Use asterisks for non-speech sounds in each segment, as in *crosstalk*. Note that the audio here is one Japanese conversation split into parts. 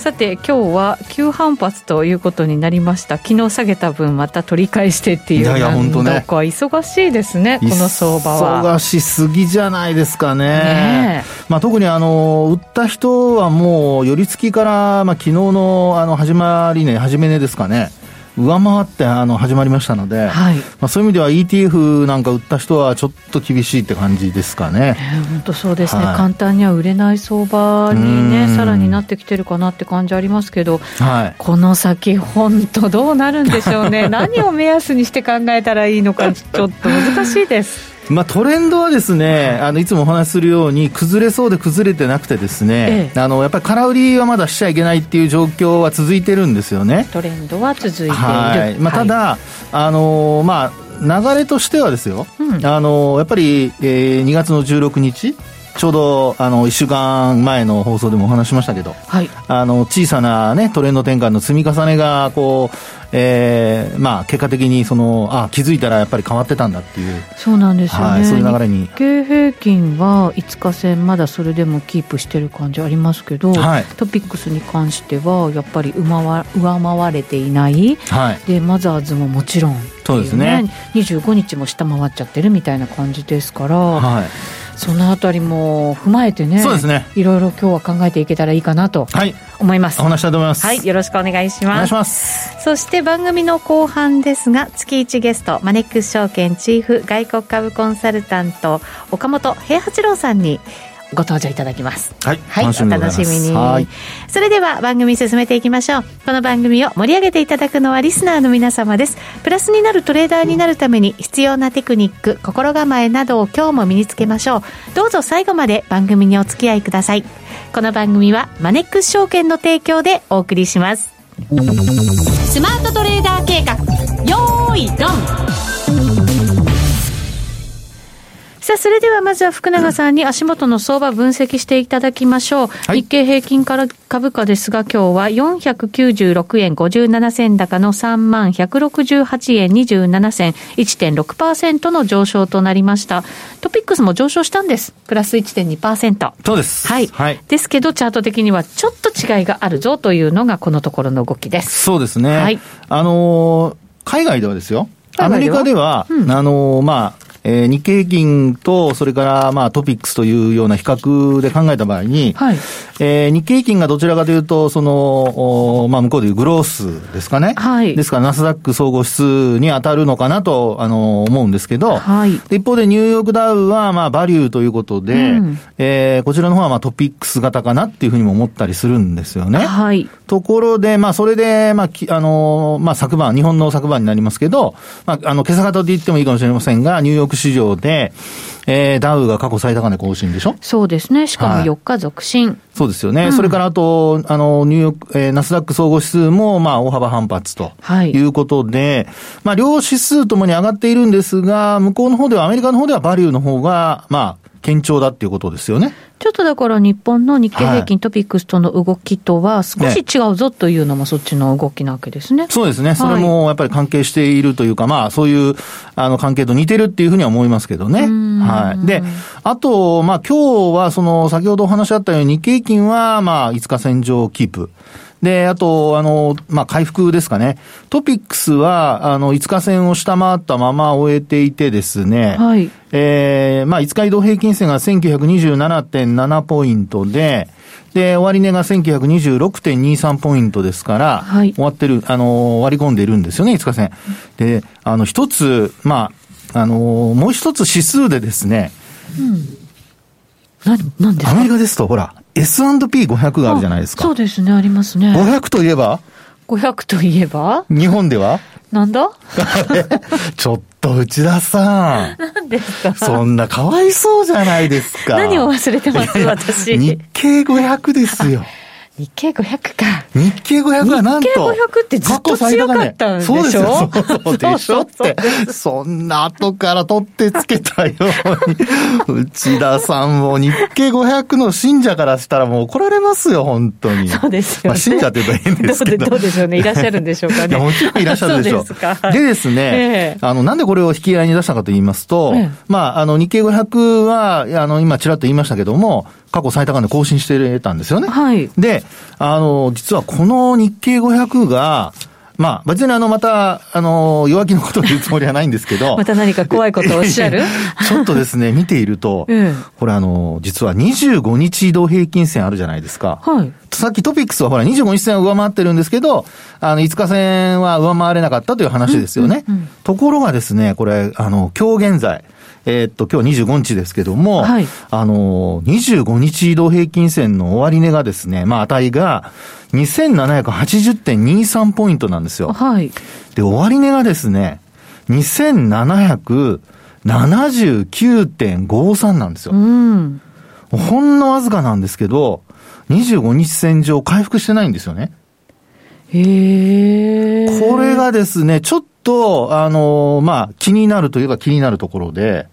さて今日は急反発ということになりました。昨日下げた分また取り返してっていういやいや本当ね。忙しいですねこの相場は。忙しすぎじゃないですかね。ねまあ、特にあの売った人はもう寄り付きから、まあ、昨日のあの始まりね始め値ですかね上回ってあの始まりましたので、はい、まあ、そういう意味では ETF なんか売った人はちょっと厳しいって感じですかね。本当そうですね、はい、簡単には売れない相場にね、さらになってきてるかなって感じありますけど、はい、この先、本当、どうなるんでしょうね、*laughs* 何を目安にして考えたらいいのか、ちょっと難しいです。まあ、トレンドはですね、あのいつもお話しするように、崩れそうで崩れてなくてですね、ええ、あのやっぱり空売りはまだしちゃいけないっていう状況は続いてるんですよね。トレンドは続いている。はい。まあ、ただ、はい、あのまあ、流れとしてはですよ、うん、あのやっぱり、えー、2月の16日、ちょうどあの1週間前の放送でもお話しましたけど、はい、あの小さな、ね、トレンド転換の積み重ねがこう、えーまあ、結果的にそのあ気づいたらやっぱり変わってたんだっていう。そうなんですよね、はい、そういう流れに。日経平均は5日線まだそれでもキープしてる感じありますけど、はい、トピックスに関してはやっぱり上回れていない、はい、でマザーズももちろん、ね、そうですね。25日も下回っちゃってるみたいな感じですから。はいそのあたりも踏まえてね、そうですね。いろいろ今日は考えていけたらいいかなと思います。お話したいと思います。はい、よろしくお願いします。お願いします。そして番組の後半ですが、月1ゲスト、マネックス証券チーフ外国株コンサルタント、岡本平八郎さんにご登場いただきます。はい。はい、お楽しみに。はい。それでは番組進めていきましょう。この番組を盛り上げていただくのはリスナーの皆様です。プラスになるトレーダーになるために必要なテクニック、心構えなどを今日も身につけましょう。どうぞ最後まで番組にお付き合いください。この番組はマネックス証券の提供でお送りします。スマートトレーダー計画、よーいドンさあ、それではまずは福永さんに足元の相場分析していただきましょう。はい、日経平均から株価ですが、今日は496円57銭高の3万168円27銭、1.6%の上昇となりました。トピックスも上昇したんです。プラス1.2%。そうです。はい。はい、ですけど、チャート的にはちょっと違いがあるぞというのが、このところの動きです。そうですね。はい。あのー、海外ではですよ。アメリカでは、うん、あのー、まあ、えー、日経平均と、それからまあトピックスというような比較で考えた場合に、はい、えー、日経平均がどちらかというと、その、まあ向こうでいうグロースですかね。はい。ですから、ナスダック総合指数に当たるのかなと、あの、思うんですけど、はい。一方でニューヨークダウは、まあバリューということで、うん、えー、こちらの方はまあトピックス型かなっていうふうにも思ったりするんですよね。はい。ところで、まあそれで、まあ、あの、まあ昨晩、日本の昨晩になりますけど、まあ、あの、今朝型で言ってもいいかもしれませんが、ニューヨーク市場で、えー、ダウが過去最高値更新でしょ？そうですね。しかも4日続伸。はい、そうですよね。うん、それからあと、あの、ニューヨーク、えー、ナスダック総合指数も、まあ、大幅反発ということで、はい、まあ、両指数ともに上がっているんですが、向こうの方では、アメリカの方ではバリューの方が、まあ、堅調だっていうことですよね。ちょっとだから日本の日経平均トピックスとの動きとは少し違うぞというのもそっちの動きなわけですね。ねそうですね。それもやっぱり関係しているというか、まあそういうあの関係と似てるっていうふうには思いますけどね。はい。で、あと、まあ今日はその先ほどお話あったように日経平均はまあ5日線上キープ。で、あと、あの、まあ、回復ですかね。トピックスは、あの、5日線を下回ったまま終えていてですね。はい。えー、まあ、5日移動平均線が1927.7ポイントで、で、終値が1926.23ポイントですから、はい、終わってる、あの、割り込んでいるんですよね、5日線。で、あの、一つ、まあ、あの、もう一つ指数でですね、うん。何、何ですか？アメリカですと、ほら、S&P500 があるじゃないですか。そうですね、ありますね。500といえば ?500 といえば？日本では？なんだ？*laughs* ちょっと内田さん。何ですか？そんなかわいそうじゃないですか。何を忘れてます？私。日経500ですよ。日経500か。日経500はなんと。日経500ってずっと強かったんでしょ？そうですよ。そうでしょ？って。そんな後から取ってつけたように。*laughs* 内田さんも日経500の信者からしたらもう怒られますよ、本当に。そうですよ、ね。まあ信者って言うと変ですけど。どうでしょうね。いらっしゃるんでしょうかね。*laughs* もちろんいらっしゃるでしょう。ででですね、えー、あの、なんでこれを引き合いに出したかと言いますと、えー、まあ、あの、日経500は、あの、今ちらっと言いましたけども、過去最高値更新してたんですよね。はい。で、あの、実はこの日経500が、まあ、別にあの、また、あの、弱気のことを言うつもりはないんですけど。*laughs* また何か怖いことをおっしゃる？ちょっとですね、*laughs* 見ていると、うん、これあの、実は25日移動平均線あるじゃないですか。はい。さっきトピックスはほら25日線は上回ってるんですけど、あの、5日線は上回れなかったという話ですよね。うんうんうん、ところがですね、これ、あの、今日現在、えー、っと、今日25日ですけども、はい、あの、25日移動平均線の終値がですね、まあ値が2780.23ポイントなんですよ。はい。で、終値がですね、2779.53なんですよ。うん。ほんのわずかなんですけど、25日線上回復してないんですよね。へこれがですね、ちょっと、あの、まあ、気になるといえば気になるところで、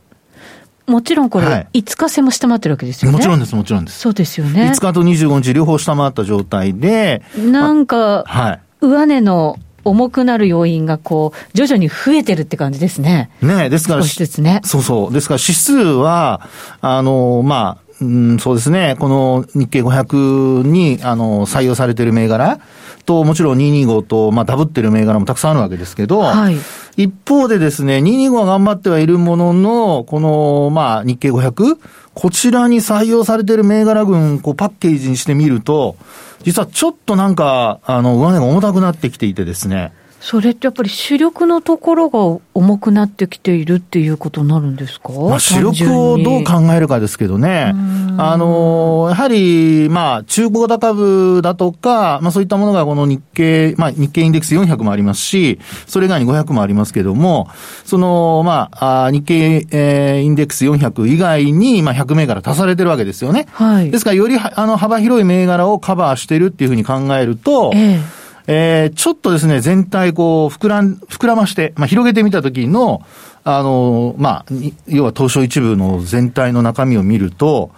もちろんこれ、5日線も下回ってるわけですよね。もちろんです、もちろんです。そうですよね。5日と25日両方下回った状態で。なんか、はい。上値の重くなる要因がこう、徐々に増えてるって感じですね。ねですから、ね。そうそう。ですから指数は、あの、まあ、うん、そうですね。この日経500に、あの、採用されている銘柄と、もちろん225と、まあ、ダブってる銘柄もたくさんあるわけですけど、はい、一方でですね、225は頑張ってはいるものの、この、まあ、日経500、こちらに採用されている銘柄群、こう、パッケージにしてみると、実はちょっとなんか、あの、上値が重たくなってきていてですね、それってやっぱり主力のところが重くなってきているっていうことになるんですか、まあ、主力をどう考えるかですけどね。あの、やはり、まあ、中古型株だとか、まあそういったものがこの日経、まあ日経インデックス400もありますし、それ以外に500もありますけども、その、まあ、日経、えー、インデックス400以外に、まあ100銘柄足されてるわけですよね。はい。ですから、より、あの、幅広い銘柄をカバーしてるっていうふうに考えると、えええー、ちょっとですね、全体こう、膨らん、膨らまして、まあ、広げてみたときの、あの、まあ、要は東証一部の全体の中身を見ると、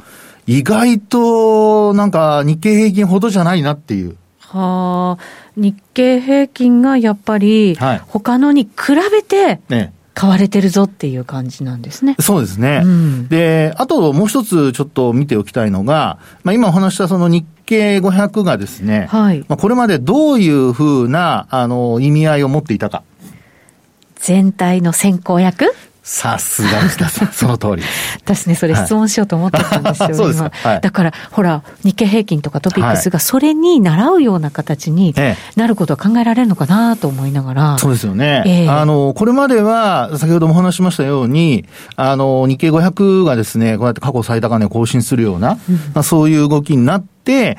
意外と、なんか、日経平均ほどじゃないなっていう。はあ、日経平均がやっぱり、他のに比べて、ね、買われてるぞっていう感じなんですね。そうですね。うん、で、あともう一つちょっと見ておきたいのが、まあ今お話したその日経500がですね、はい。まあこれまでどういうふうな、あの、意味合いを持っていたか。全体の先行役？さすが内田さん、*laughs* その通り。私ね、それ質問しようと思ってたんですよ、*laughs* そうです今。はい、だから、ほら、日経平均とかトピックスがそれに習うような形になることは考えられるのかなと思いながら。そうですよね。えー、あの、これまでは、先ほどもお話しましたように、あの、日経500がですね、こうやって過去最高値を更新するような、うん、まあ、そういう動きになって、で、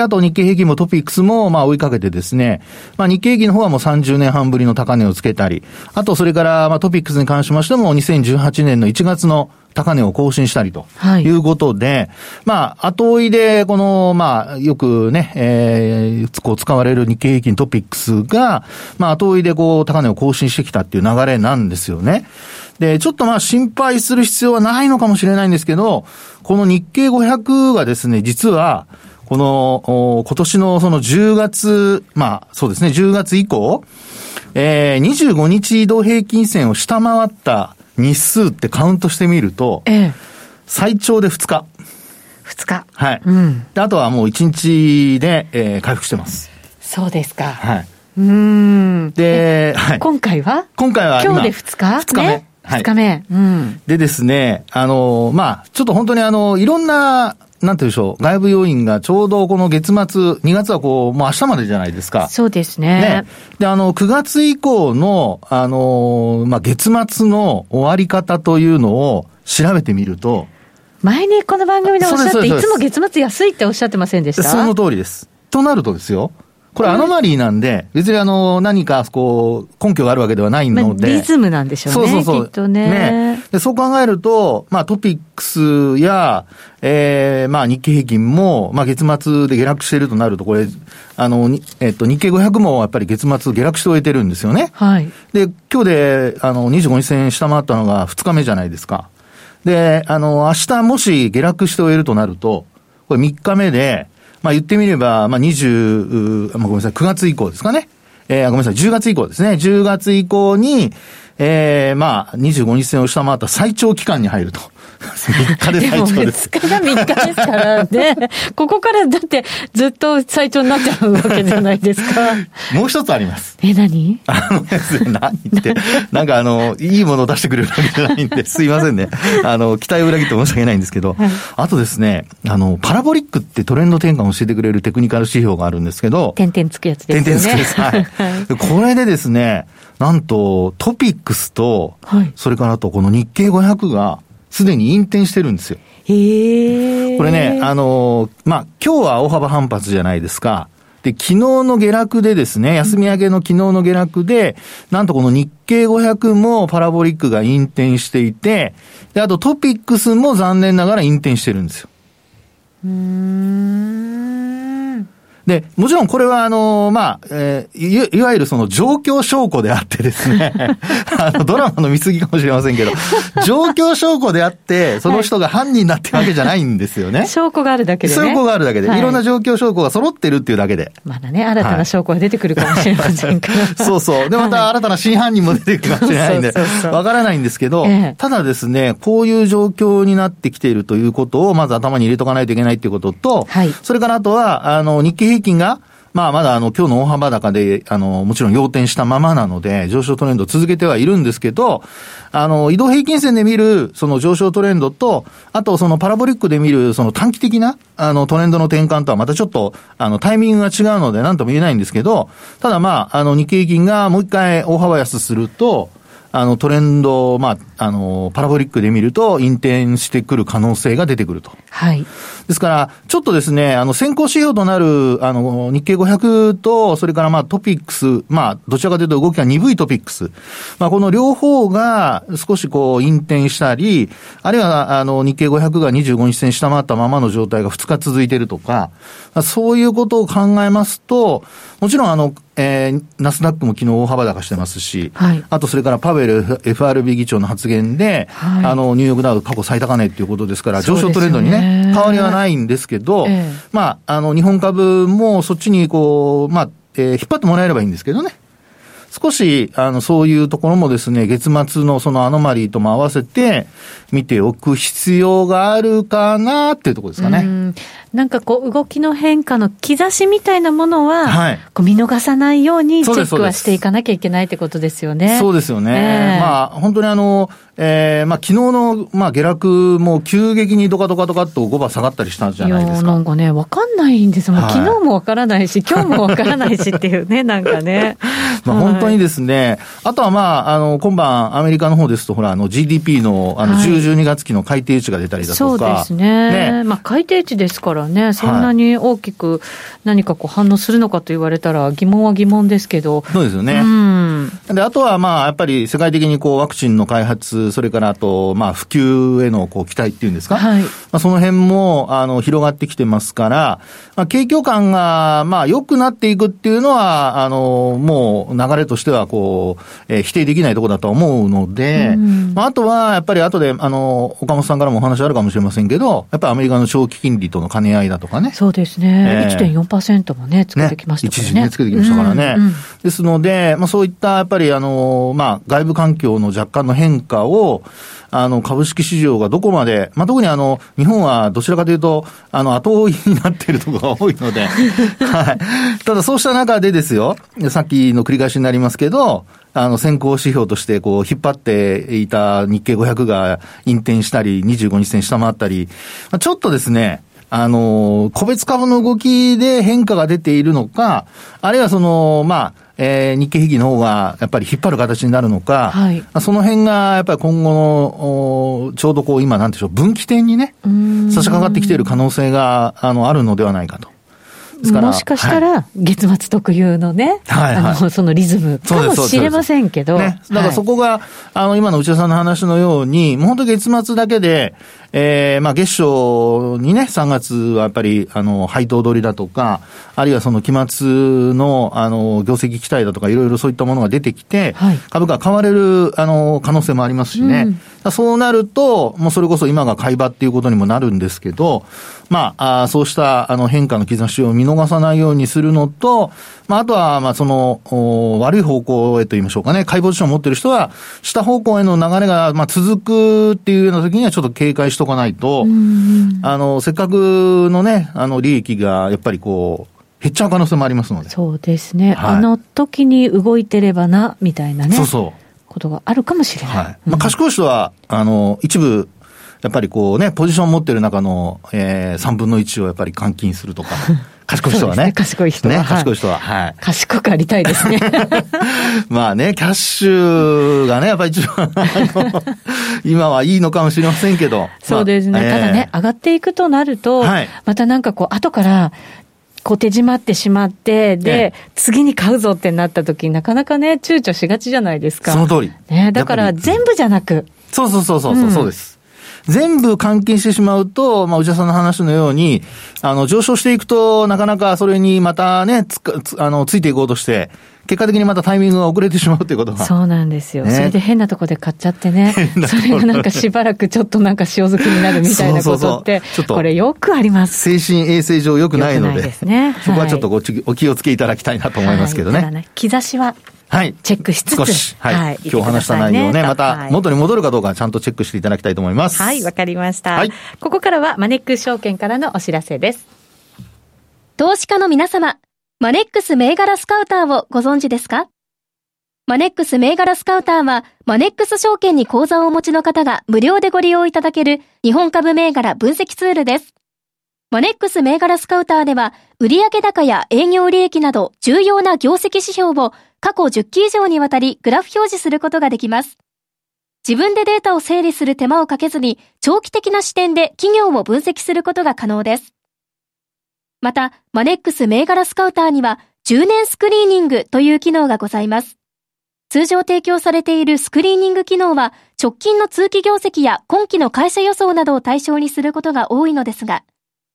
あと日経平均もトピックスも、まあ追いかけてですね、まあ日経平均の方はもう30年半ぶりの高値をつけたり、あとそれから、まあトピックスに関しましても、2018年の1月の高値を更新したりということで、はい、まあ、後追いで、この、まあ、よくね、えー、こう使われる日経平均トピックスが、まあ、後追いでこう、高値を更新してきたっていう流れなんですよね。で、ちょっとまあ心配する必要はないのかもしれないんですけど、この日経500がですね、実は、この、今年のその10月、まあそうですね、10月以降、えー、25日移動平均線を下回った日数ってカウントしてみると、ええ、最長で2日。2日。はい。うん、であとはもう1日で、えー、回復してます。そうですか。はい。うん。で、はい。今回は？今回は今日で2日 ?2 日目。ね2日目。うん。でですね、あの、まあ、ちょっと本当にあの、いろんななんていうでしょう、外部要因がちょうどこの月末、2月はこう、もう明日までじゃないですか。そうですね。ねで、あの、9月以降の、あの、まあ、月末の終わり方というのを調べてみると、前にこの番組でおっしゃって、いつも月末安いっておっしゃってませんでした？その通りです。となるとですよ、これアノマリーなんで、別にあの、何か、こう、根拠があるわけではないので。リズムなんでしょうね。そうそうそう。きっとね。ねで、そう考えると、まあトピックスや、えー、まあ日経平均も、まあ月末で下落しているとなると、これ、あの、えっと、日経500もやっぱり月末下落して終えてるんですよね。はい。で、今日で、あの、25日線下回ったのが2日目じゃないですか。で、あの、明日もし下落して終えるとなると、これ3日目で、まあ言ってみれば、まあ20、まあごめんなさい、9月以降ですかね。えー、ごめんなさい、10月以降ですね。10月以降に、えー、まあ、25日線を下回った最長期間に入ると。3日で最長です。2日が3日ですからね。*laughs* ここからだってずっと最長になっちゃうわけじゃないですか。もう一つあります。え、何？あのですね、何って、なんかあの、いいものを出してくれるわけじゃないんで、*laughs* すいませんね。あの、期待を裏切って申し訳ないんですけど、はい、あとですね、あの、パラボリックってトレンド転換を教えてくれるテクニカル指標があるんですけど、点々つくやつですね。点々つくやつ。はい。はい、これでですね、なんと、トピックスと、はい、それからあとこの日経500が、すでに引転してるんですよ。へこれね、あの、まあ、今日は大幅反発じゃないですか。で、昨日の下落でですね、休み明けの昨日の下落で、なんとこの日経500もパラボリックが引転していて、で、あとトピックスも残念ながら引転してるんですよ。うん。で、もちろんこれはあの、まあ、えー、いわゆるその状況証拠であってですね、*laughs* あの、ドラマの見過ぎかもしれませんけど、状況証拠であって、その人が犯人だってわけじゃないんですよね。*laughs* 証拠があるだけで、ね、証拠があるだけで、はい、いろんな状況証拠が揃ってるっていうだけで。まだね、新たな証拠が出てくるかもしれませんから。はい、そうそう。で、また新たな真犯人も出てくるかもしれないんで、わからないんですけど、ええ、ただですね、こういう状況になってきているということを、まず頭に入れとかないといけないっていうことと、はい、それからあとは、あの、日経平均が、まあ、まだあの、今日の大幅高で、あの、もちろん要点したままなので、上昇トレンド続けてはいるんですけど、あの、移動平均線で見る、その上昇トレンドと、あとそのパラボリックで見る、その短期的な、あの、トレンドの転換とはまたちょっと、あの、タイミングが違うので、なんとも言えないんですけど、ただまあ、あの、日経平均がもう一回大幅安すると、あの、トレンド、まあ、あの、パラボリックで見ると、引転してくる可能性が出てくると。はい。ですから、ちょっとですね、あの、先行指標となる、あの、日経500と、それからまあ、トピックス、まあ、どちらかというと動きが鈍いトピックス。まあ、この両方が少しこう、引転したり、あるいは、あの、日経500が25日線下回ったままの状態が2日続いているとか、そういうことを考えますと、もちろんあの、えー、ナスダックも昨日大幅高してますし、はい、あとそれからパウエル FRB 議長の発言で、はい、あの、ニューヨークダウ過去最高値っていうことですから、上昇トレンドにね、変わりはないんですけど、えー、まあ、あの、日本株もそっちにこう、まあ、えー、引っ張ってもらえればいいんですけどね。少し、あの、そういうところもですね、月末のそのアノマリーとも合わせて見ておく必要があるかなっていうところですかね。なんかこう、動きの変化の兆しみたいなものは、はい、こう見逃さないようにチェックはしていかなきゃいけないってことですよね。そうですよね。えー、まあ、本当にあの、えー、まあ、昨日の、まあ、下落も急激にドカドカドカっと5番下がったりしたんじゃないですか。なんかね、わかんないんですもん、はい、昨日もわからないし、今日もわからないしっていうね、なんかね。*laughs* まあ、本当にですね、あとはまあ、あの、今晩アメリカの方ですと、ほら、あの、GDP の、あの、10、12月期の改定値が出たりだとか。そうですね。ねまあ、改定値ですからね、そんなに大きく何かこう反応するのかと言われたら疑問は疑問ですけど。そうですよね。うん、で、あとはまあ、やっぱり世界的にこう、ワクチンの開発、それからあと、まあ、普及へのこう期待っていうんですか、はい、まあ、その辺もあの広がってきてますから、まあ、景況感がまあ良くなっていくっていうのは、あのもう流れとしてはこう、えー、否定できないところだと思うので、まあ、あとはやっぱり後で、あの岡本さんからもお話あるかもしれませんけど、やっぱりアメリカの長期金利との兼ね合いだとかね。そうですね、えー、1.4%もね、つけてきましたからね。ね。一時ね、つけてきましたからね。うんうん、ですので、まあ、そういったやっぱりあの、まあ、外部環境の若干の変化を、あの、株式市場がどこまで、まあ、特にあの、日本はどちらかというと、あの、後追いになっているところが多いので、*laughs* はい。ただそうした中でですよ、さっきの繰り返しになりますけど、あの、先行指標として、こう、引っ張っていた日経500が引転したり、25日線下回ったり、ちょっとですね、あの、個別株の動きで変化が出ているのか、あるいはその、まあ、えー、日経平均の方がやっぱり引っ張る形になるのか、はい、その辺がやっぱり今後の、ちょうどこう今なんでしょう、分岐点にね、差し掛かってきている可能性が、あの、あるのではないかと。もしかしたら、月末特有のね、はい、あの、そのリズムかもしれませんけど。ね。だからそこが、あの、今の内田さんの話のように、もう本当月末だけで、えー、まあ月賞にね、3月はやっぱり、あの、配当取りだとか、あるいはその期末の、あの、業績期待だとか、いろいろそういったものが出てきて、はい、株価買われる、あの、可能性もありますしね。うん、そうなると、もうそれこそ今が買い場っていうことにもなるんですけど、まあ、あそうしたあの変化の兆しを見逃さないようにするのと、まあ、あとは、まあ、その、悪い方向へと言いましょうかね、買いポジションを持っている人は、下方向への流れが、まあ、続くっていうような時にはちょっと警戒しとかないと、あの、せっかくのね、あの、利益が、やっぱりこう、減っちゃう可能性もありますので。そうですね。はい、あの時に動いてればな、みたいなね。そうそう。ことがあるかもしれない。はい。まあ、賢い人は、あの、一部、やっぱりこうね、ポジションを持ってる中の、えー、3分の1をやっぱり換金するとか。*laughs* 賢い人はね。ね賢い人は。ね、賢い人は。はい。*laughs* 賢くありたいですね。*laughs* まあね、キャッシュがね、やっぱり一番、今はいいのかもしれませんけど。そうですね。まあ、ただね、上がっていくとなると、はい、またなんかこう、後から、こう手締まってしまって、で、次に買うぞってなった時なかなかね、躊躇しがちじゃないですか。その通り。ね、だから全部じゃなく。そうそうそうそう、うん、そうです。全部換金してしまうと、まあ、内田さんの話のように、あの、上昇していくと、なかなかそれにまたね、つつあのついていこうとして、結果的にまたタイミングが遅れてしまうということが。そうなんですよ。ね、それで変なとこで買っちゃってね。*laughs* それがなんかしばらくちょっとなんか塩漬けになるみたいなことって、そうそうそうこれよくあります。精神衛生上よくないので、でね、そこはちょっとごお気をつけいただきたいなと思いますけどね。はい、ね兆しははい。チェックしつつ。少し。はい。はい、今日話した内容をね、また元に戻るかどうかちゃんとチェックしていただきたいと思います。はい、わかりました。はい。ここからはマネックス証券からのお知らせです。投資家の皆様、マネックス銘柄スカウターをご存知ですか？マネックス銘柄スカウターは、マネックス証券に口座をお持ちの方が無料でご利用いただける日本株銘柄分析ツールです。マネックス銘柄スカウターでは、売上高や営業利益など重要な業績指標を過去10期以上にわたりグラフ表示することができます。自分でデータを整理する手間をかけずに、長期的な視点で企業を分析することが可能です。また、マネックス銘柄スカウターには、10年スクリーニングという機能がございます。通常提供されているスクリーニング機能は、直近の通期業績や今期の会社予想などを対象にすることが多いのですが、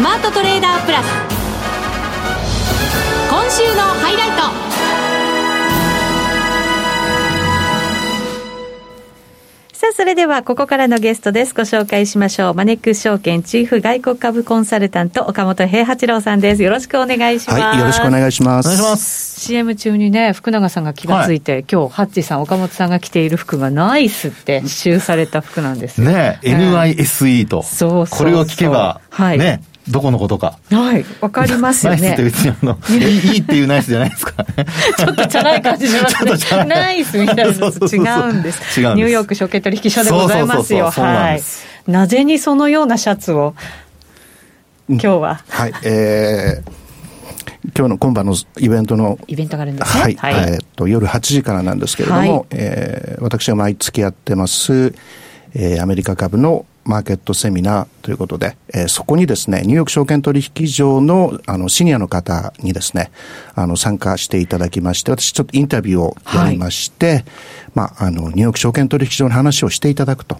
スマートトレーダープラス今週のハイライトさあ、それではここからのゲストです。ご紹介しましょう。マネックス証券チーフ外国株コンサルタント、岡本平八郎さんです。よろしくお願いします。はい、よろしくお願いします。お願いします。CM 中にね、福永さんが気がついて、はい、今日、ハッチさん、岡本さんが着ている服がナイスって刺繍された服なんですね。ね NISE と。そうそうこれを聞けば、はい、ね。どこのことか。はい、わかりますよね。*laughs* ナイスって別にあの、*laughs* いいっていうナイスじゃないですか、ちょっとチャラい感じしますね。*laughs* ナイスみたいな違うんです。違うんです。ニューヨーク証券取引所でございますよ。はい。なぜにそのようなシャツを、今日は。はい、えー、今日の今晩のイベントのイベントがあるんですね。はい。はい、えー、っと、夜8時からなんですけれども、はい、えー、私が毎月やってます、えー、アメリカ株のマーケットセミナーということで、えー、そこにですね、ニューヨーク証券取引所のあのシニアの方にですね、あの参加していただきまして、私ちょっとインタビューをやりまして、まあ、あの、ニューヨーク証券取引所の話をしていただくと。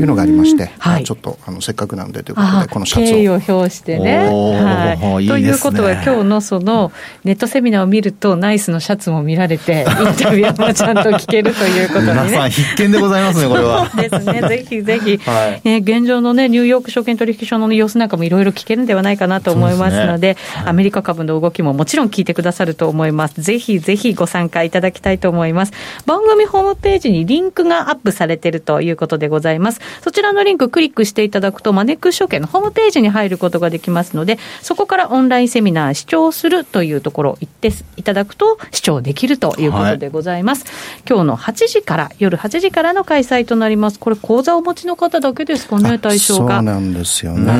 いうのがありまして、はい、ちょっとあのせっかくなんでということで、このシャツを。敬意を表してね。はい、ということは、今日のそのネットセミナーを見ると、ナイスのシャツも見られて、*laughs* インタビューもちゃんと聞けるということにね。皆さん必見でございますね、これは。ですね、*laughs* ぜひぜひ、はい、ね、現状のね、ニューヨーク証券取引所の様子なんかもいろいろ聞けるんではないかなと思いますので、でねはい、アメリカ株の動きももちろん聞いてくださると思います。ぜひぜひご参加いただきたいと思います。番組ホームページにリンクがアップされているということでございます。そちらのリンククリックしていただくと、マネックス証券のホームページに入ることができますので、そこからオンラインセミナー視聴するというところ行っていただくと視聴できるということでございます。はい、今日の8時から、夜8時からの開催となります。これ講座をお持ちの方だけですかね、対象が。そうなんですよね。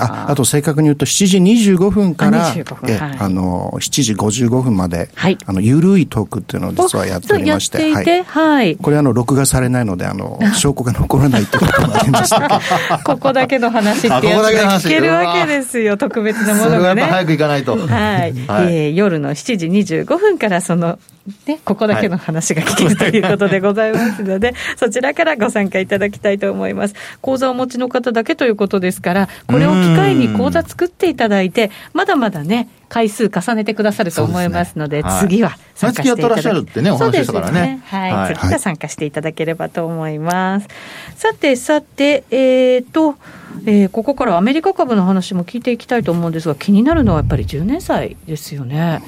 ああと正確に言うと7時25分から、え、はい、あの、7時55分まで、はい、あの、ゆるいトークっていうのを実はやっておりまして、はい、はい。これあの、録画されないので、あの、*laughs* 証拠が残らないってこともありました *laughs* ここだけの話ってやつが聞けるわけですよ、特別なものがね。早く行かないと。はい。はい、えー、夜の7時25分からそのね、ここだけの話が聞けるということでございますので、そちらからご参加いただきたいと思います。講座をお持ちの方だけということですから、これを機会に講座作っていただいて、まだまだね、回数重ねてくださると思いますので、でねはい、次は参加していただきたい。ってね、お話でしたからね。ねはい、はい、次は参加していただければと思います。さて、さて、えーと、えー、ここからアメリカ株の話も聞いていきたいと思うんですが、気になるのはやっぱり10年債ですよね。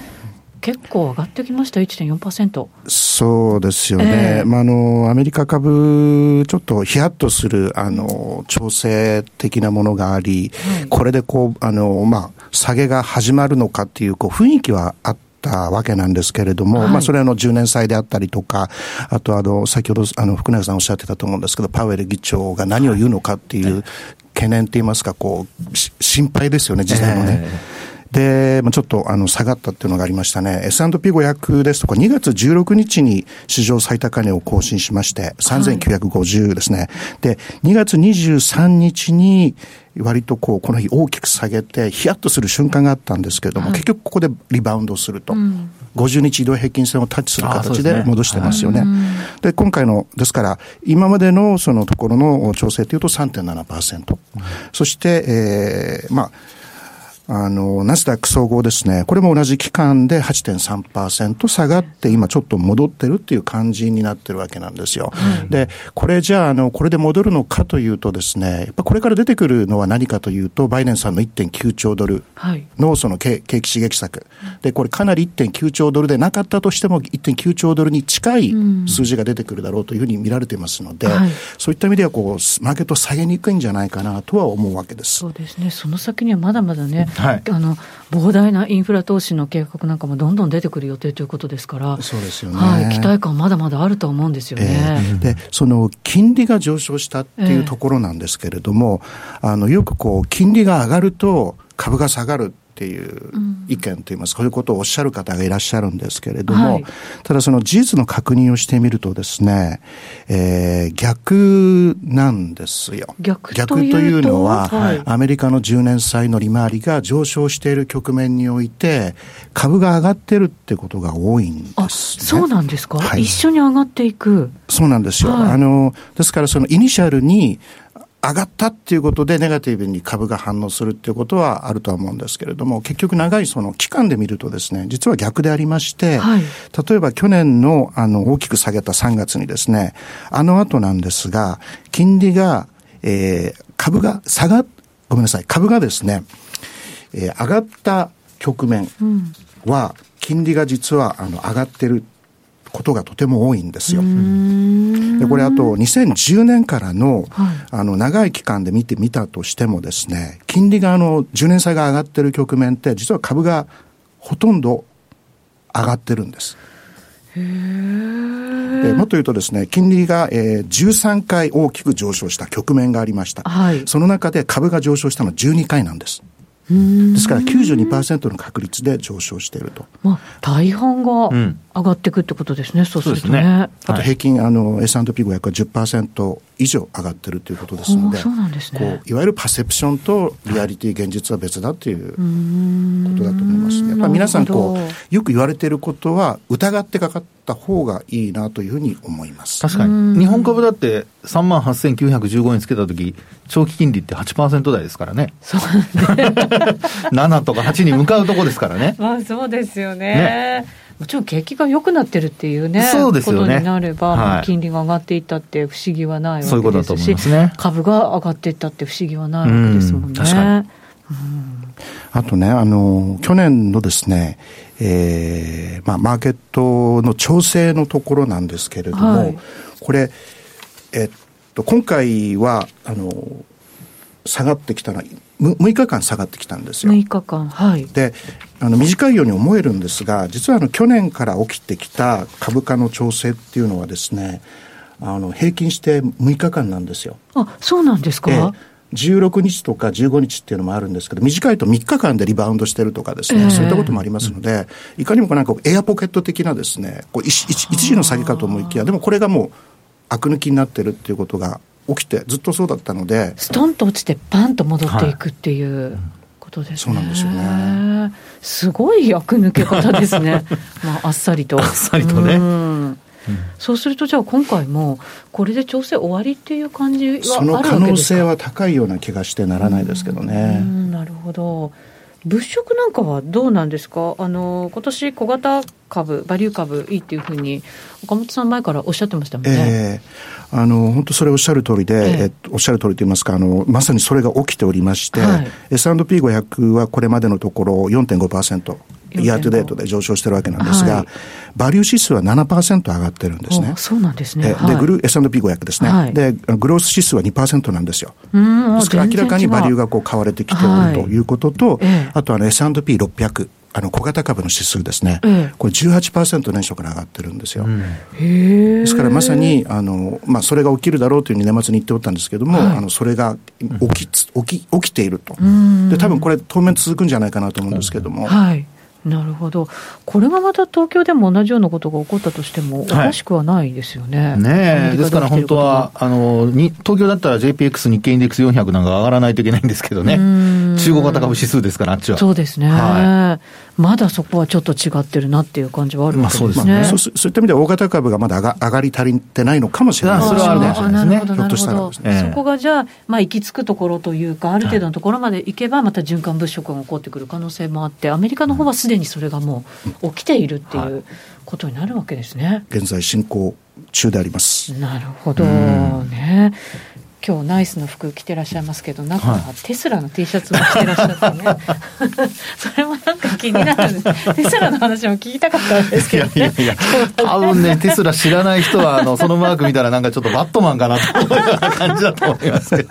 結構上がってきました、1.4%そうですよね、えー、まあ、あのアメリカ株、ちょっとヒヤッとするあの調整的なものがあり、はい、これでこうあの、まあ、下げが始まるのかっていうこう雰囲気はあったわけなんですけれども、はい、まあ、それはの10年債であったりとか、あとあの、先ほどあの福永さんおっしゃってたと思うんですけど、パウエル議長が何を言うのかっていう懸念って言いますか、こう、心配ですよね、実際のね。えーで、まあ、ちょっとあの下がったっていうのがありましたね。S&P500 ですとか、2月16日に史上最高値を更新しまして、3950ですね。はい、で、2月23日に、割とこう、この日大きく下げて、ヒヤッとする瞬間があったんですけれども、はい、結局ここでリバウンドすると。うん、50日移動平均線をタッチする形で戻してますよね。で、ねはい、今回の、ですから、今までのそのところの調整というと3.7%。うん、そして、えー、まあ、あの、ナスダック総合ですね、これも同じ期間で8.3%下がって、今ちょっと戻ってるっていう感じになってるわけなんですよ。で、これじゃあ、あの、これで戻るのかというとですね、やっぱこれから出てくるのは何かというと、バイデンさんの1.9兆ドルのその景気刺激策。で、これかなり1.9兆ドルでなかったとしても、1.9兆ドルに近い数字が出てくるだろうというふうに見られていますので、はい、そういった意味では、こう、マーケット下げにくいんじゃないかなとは思うわけです。そうですね。その先にはまだまだね、はい、あの膨大なインフラ投資の計画なんかもどんどん出てくる予定ということですから、そうですよね、はい、期待感まだまだあると思うんですよね。えー、でその金利が上昇したっていうところなんですけれども、えー、あのよくこう金利が上がると株が下がるっていう意見といいますか、そういうことをおっしゃる方がいらっしゃるんですけれども、はい、ただその事実の確認をしてみるとですね、えー、逆なんですよ。逆というのは、はい、アメリカの10年債の利回りが上昇している局面において、株が上がってるってことが多いんです、ね、あ、そうなんですか、はい、一緒に上がっていく。そうなんですよ。あの、ですからそのイニシャルに、上がったっていうことでネガティブに株が反応するっていうことはあるとは思うんですけれども、結局長いその期間で見るとですね、実は逆でありまして、はい、例えば去年のあの大きく下げた3月にですね、あの後なんですが、金利が、えー、株が下が、ごめんなさい、株がですね、えー、上がった局面は、金利が実はあの上がってることがとても多いんですよ。でこれあと2010年からの,、あの長い期間で見てみたとしてもですね金利があの10年債が上がってる局面って実は株がほとんど上がってるんです。でもっと言うとですね、金利が、えー、13回大きく上昇した局面がありました。はい、その中で株が上昇したのは12回なんです。ですから92%の確率で上昇していると。まあ、大半が上がっていくってことですね、うん、そうするとね。ねあと平均、あの、S&P500 は10%以上上がってるということですので、ね、こういわゆるパセプションとリアリティ、現実は別だということだと思いますね。やっぱ皆さんこう、よく言われていることは、疑ってかかった方がいいなというふうに思います。確かに。日本株だって3万8915円つけたとき、長期金利って8%台ですからね。そうね。*laughs* 7とか8に向かうとこですからね。*laughs* まあそうですよねねもちろん景気が良くなってるっていうね、そうですよね。ことになれば、はい、金利が上がっていったって不思議はないわけですし、ね、株が上がっていったって不思議はないわけですもんね。ん。あとね、あの、去年のですね、えー、まあ、マーケットの調整のところなんですけれども、はい、これ、えっと、今回は、あの、下がってきたのは、6日間下がってきたんですよ。6日間。はい。で、あの、短いように思えるんですが、実はあの、去年から起きてきた株価の調整っていうのはですね、あの、平均して6日間なんですよ。あ、そうなんですか、えー16日とか15日っていうのもあるんですけど、短いと3日間でリバウンドしてるとかですね、えー、そういったこともありますので、いかにもなんかエアポケット的なですね、こう一時の下げかと思いきや、でもこれがもう、悪抜きになってるっていうことが起きてずっとそうだったのでストンと落ちてバンと戻っていくっていう、はい、ことですね。そうなんですよね。すごい役抜け方ですね。*laughs* まああっさりと。あっさりとね、うん。そうするとじゃあ今回もこれで調整終わりっていう感じはその可能性は高いような気がしてならないですけどね。なるほど物色なんかはどうなんですか、あの今年小型株、バリュー株、いいっていうふうに、岡本さん、前からおっしゃってましたもんね。えー、あの本当、それおっしゃる通りで、えー、えおっしゃる通りといいますかあの、まさにそれが起きておりまして、はい、S&P500 はこれまでのところ4.5%。イヤートデートで上昇してるわけなんですが、はい、バリュー指数は7%上がってるんですね。そうなんですね。で、グル S&P500 ですね、はい、で、グロース指数は2%なんですよ。ですから明らかにバリューがこう買われてきておるとい。うことと、あとは、ね、S&P600。あの小型株の指数ですね、ええ、これ18%年初から上がってるんですよ。うん、ですからまさにあの、まあ、それが起きるだろうというふうに年末に言っておったんですけれども、はい、あのそれが起き起き起きていると、で多分これ、当面続くんじゃないかなと思うんですけれども。はいなるほど、これがまた東京でも同じようなことが起こったとしても、おかしくはないですよね。はい、ねですから本当はあのに、東京だったら JPX 日経インデックス400なんか上がらないといけないんですけどね、中国型株指数ですから、あっちは。そうですね、はい、まだそこはちょっと違ってるなっていう感じはあるわけですね。まあ、そうそうそういった意味では、大型株がまだ上が上がり足りてないのかもしれないですね。それはあるかもしれないですね。ひょっとしたら、ね、そこがじゃあ、まあ、行き着くところというか、ある程度のところまで行けば、また循環物色が起こってくる可能性もあって、アメリカの方はすでにそれがもう、起きているっていうことになるわけですね。現在進行中であります。なるほどね。今日ナイスの服着てらっしゃいますけど中はテスラの T シャツも着てらっしゃってね、はい、それもなんか気になるんです。テスラの話も聞きたかったんですけど、ね、いやいやいや多分ねテスラ知らない人はあのそのマーク見たらなんかちょっとバットマンかなと思うような感じだと思いますけど。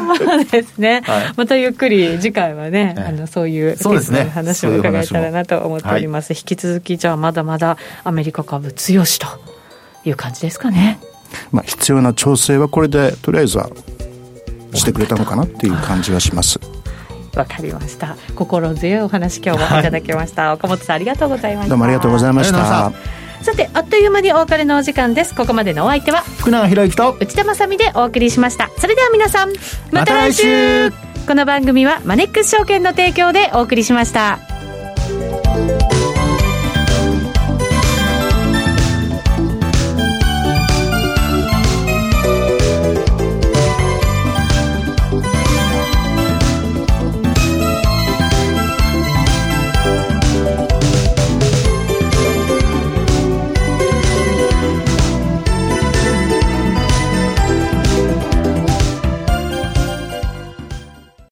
まあですね、はい、またゆっくり次回はね、あのそういうそうですね。話も伺えたらなと思っております。引き続きじゃあまだまだアメリカ株強しという感じですかね。まあ必要な調整はこれでとりあえずはしてくれたのかなっていう感じはします。わかりました。心強いお話今日もいただきました。はい、岡本さんありがとうございました。どうもありがとうございました。さてあっという間にお別れのお時間ですここまでのお相手は福永博之と内田まさでお送りしましたそれでは皆さんまた来週,、この番組はマネックス証券の提供でお送りしました